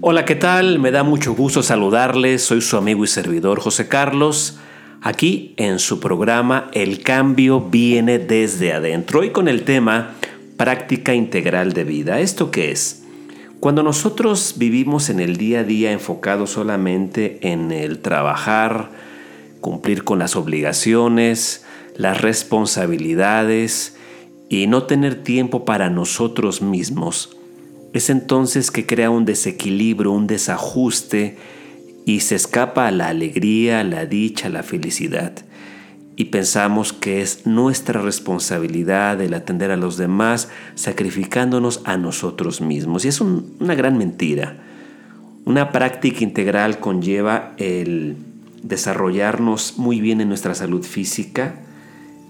Hola, ¿qué tal? Me da mucho gusto saludarles. Soy su amigo y servidor José Carlos, aquí en su programa El cambio viene desde adentro y con el tema práctica integral de vida. ¿Esto qué es? Cuando nosotros vivimos en el día a día enfocados solamente en el trabajar, cumplir con las obligaciones, las responsabilidades y no tener tiempo para nosotros mismos, es entonces que crea un desequilibrio, un desajuste y se escapa a la alegría, la dicha, la felicidad. Y pensamos que es nuestra responsabilidad el atender a los demás sacrificándonos a nosotros mismos. Y es una gran mentira. Una práctica integral conlleva el desarrollarnos muy bien en nuestra salud física,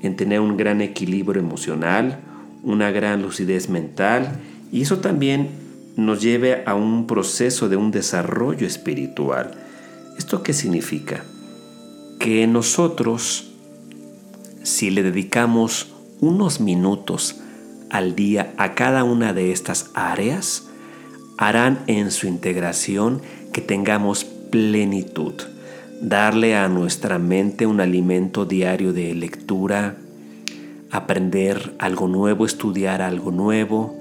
en tener un gran equilibrio emocional, una gran lucidez mental y eso también nos lleve a un proceso de un desarrollo espiritual. ¿Esto qué significa? Que nosotros, si le dedicamos unos minutos al día a cada una de estas áreas, harán en su integración que tengamos plenitud. Darle a nuestra mente un alimento diario de lectura, aprender algo nuevo, estudiar algo nuevo,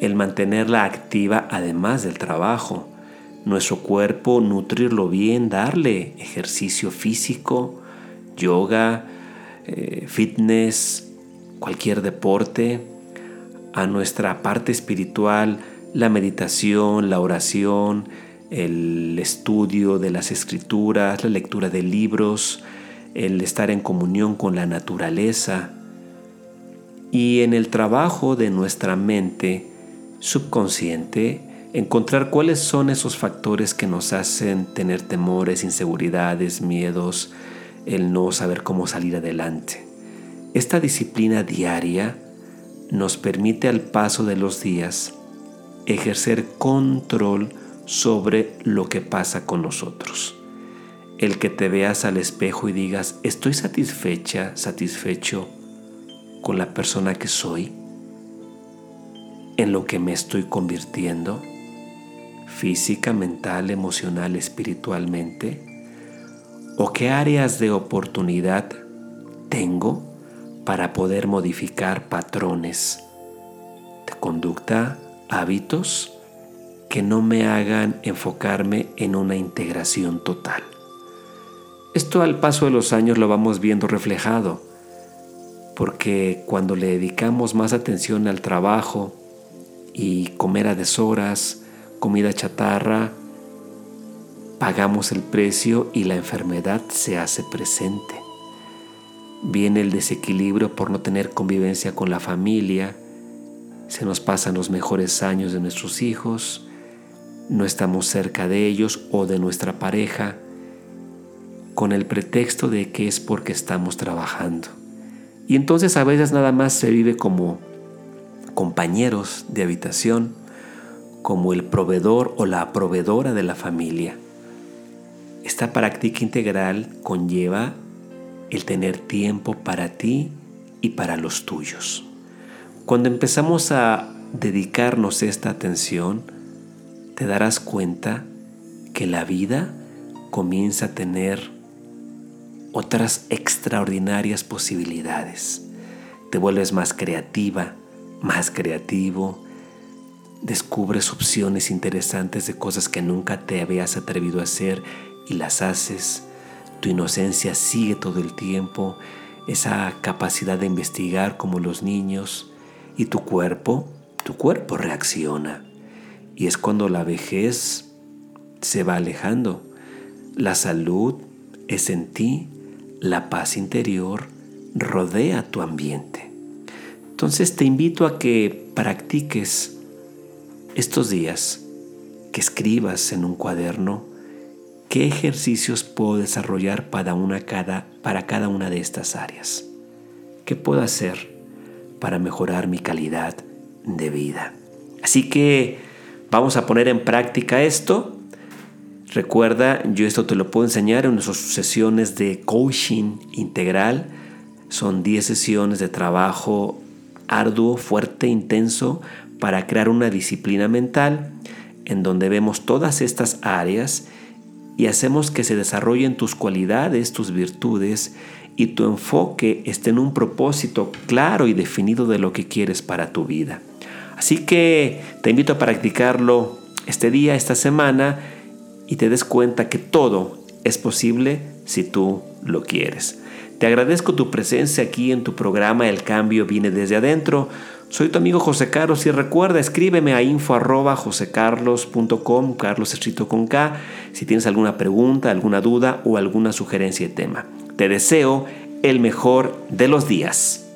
el mantenerla activa además del trabajo. Nuestro cuerpo, nutrirlo bien, darle ejercicio físico, yoga, eh, fitness, cualquier deporte. A nuestra parte espiritual, la meditación, la oración, el estudio de las escrituras, la lectura de libros, el estar en comunión con la naturaleza. Y en el trabajo de nuestra mente, subconsciente encontrar cuáles son esos factores que nos hacen tener temores, inseguridades, miedos, el no saber cómo salir adelante. Esta disciplina diaria nos permite al paso de los días ejercer control sobre lo que pasa con nosotros. El que te veas al espejo y digas, estoy satisfecha, satisfecho con la persona que soy en lo que me estoy convirtiendo, física, mental, emocional, espiritualmente? ¿O qué áreas de oportunidad tengo para poder modificar patrones de conducta, hábitos que no me hagan enfocarme en una integración total? Esto al paso de los años lo vamos viendo reflejado, porque cuando le dedicamos más atención al trabajo, y comer a deshoras, comida chatarra, pagamos el precio y la enfermedad se hace presente. Viene el desequilibrio por no tener convivencia con la familia, se nos pasan los mejores años de nuestros hijos, no estamos cerca de ellos o de nuestra pareja, con el pretexto de que es porque estamos trabajando. Y entonces a veces nada más se vive como compañeros de habitación como el proveedor o la proveedora de la familia. Esta práctica integral conlleva el tener tiempo para ti y para los tuyos. Cuando empezamos a dedicarnos esta atención, te darás cuenta que la vida comienza a tener otras extraordinarias posibilidades. Te vuelves más creativa, más creativo, descubres opciones interesantes de cosas que nunca te habías atrevido a hacer y las haces. Tu inocencia sigue todo el tiempo, esa capacidad de investigar como los niños y tu cuerpo, tu cuerpo reacciona. Y es cuando la vejez se va alejando. La salud es en ti, la paz interior rodea tu ambiente. Entonces te invito a que practiques estos días, que escribas en un cuaderno qué ejercicios puedo desarrollar para, una cada, para cada una de estas áreas. ¿Qué puedo hacer para mejorar mi calidad de vida? Así que vamos a poner en práctica esto. Recuerda, yo esto te lo puedo enseñar en nuestras sesiones de coaching integral. Son 10 sesiones de trabajo arduo, fuerte, intenso para crear una disciplina mental en donde vemos todas estas áreas y hacemos que se desarrollen tus cualidades, tus virtudes y tu enfoque esté en un propósito claro y definido de lo que quieres para tu vida. Así que te invito a practicarlo este día, esta semana, y te des cuenta que todo es posible si tú lo quieres. Te agradezco tu presencia aquí en tu programa El cambio viene desde adentro. Soy tu amigo José Carlos y recuerda, escríbeme a info arroba josecarlos.com, Carlos escrito con K, si tienes alguna pregunta, alguna duda o alguna sugerencia de tema. Te deseo el mejor de los días.